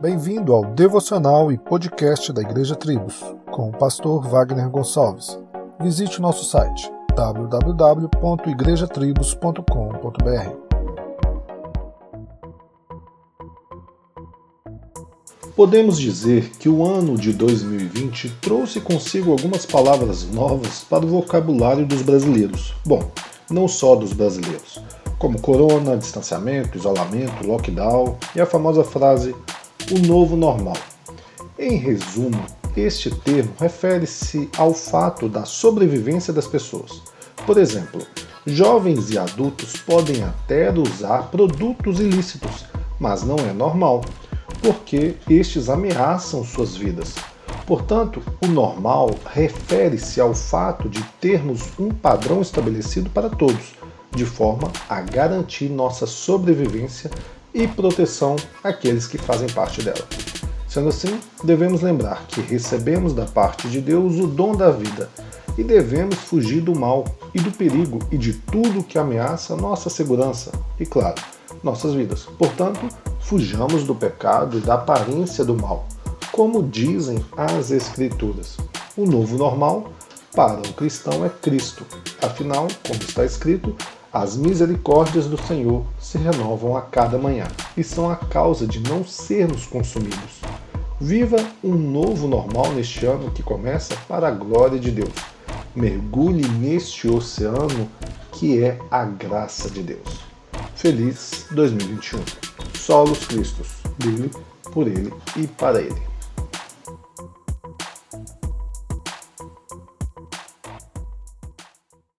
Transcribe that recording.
Bem-vindo ao devocional e podcast da Igreja Tribos, com o pastor Wagner Gonçalves. Visite o nosso site www.igrejatribos.com.br. Podemos dizer que o ano de 2020 trouxe consigo algumas palavras novas para o vocabulário dos brasileiros. Bom, não só dos brasileiros, como corona, distanciamento, isolamento, lockdown e a famosa frase o novo normal. Em resumo, este termo refere-se ao fato da sobrevivência das pessoas. Por exemplo, jovens e adultos podem até usar produtos ilícitos, mas não é normal, porque estes ameaçam suas vidas. Portanto, o normal refere-se ao fato de termos um padrão estabelecido para todos, de forma a garantir nossa sobrevivência e proteção àqueles que fazem parte dela. Sendo assim, devemos lembrar que recebemos da parte de Deus o dom da vida e devemos fugir do mal e do perigo e de tudo que ameaça nossa segurança e, claro, nossas vidas. Portanto, fujamos do pecado e da aparência do mal, como dizem as Escrituras. O novo normal para o cristão é Cristo. Afinal, como está escrito, as misericórdias do Senhor se renovam a cada manhã e são a causa de não sermos consumidos. Viva um novo normal neste ano que começa para a glória de Deus. Mergulhe neste oceano que é a graça de Deus. Feliz 2021. Solos Cristos, dele, por ele e para ele.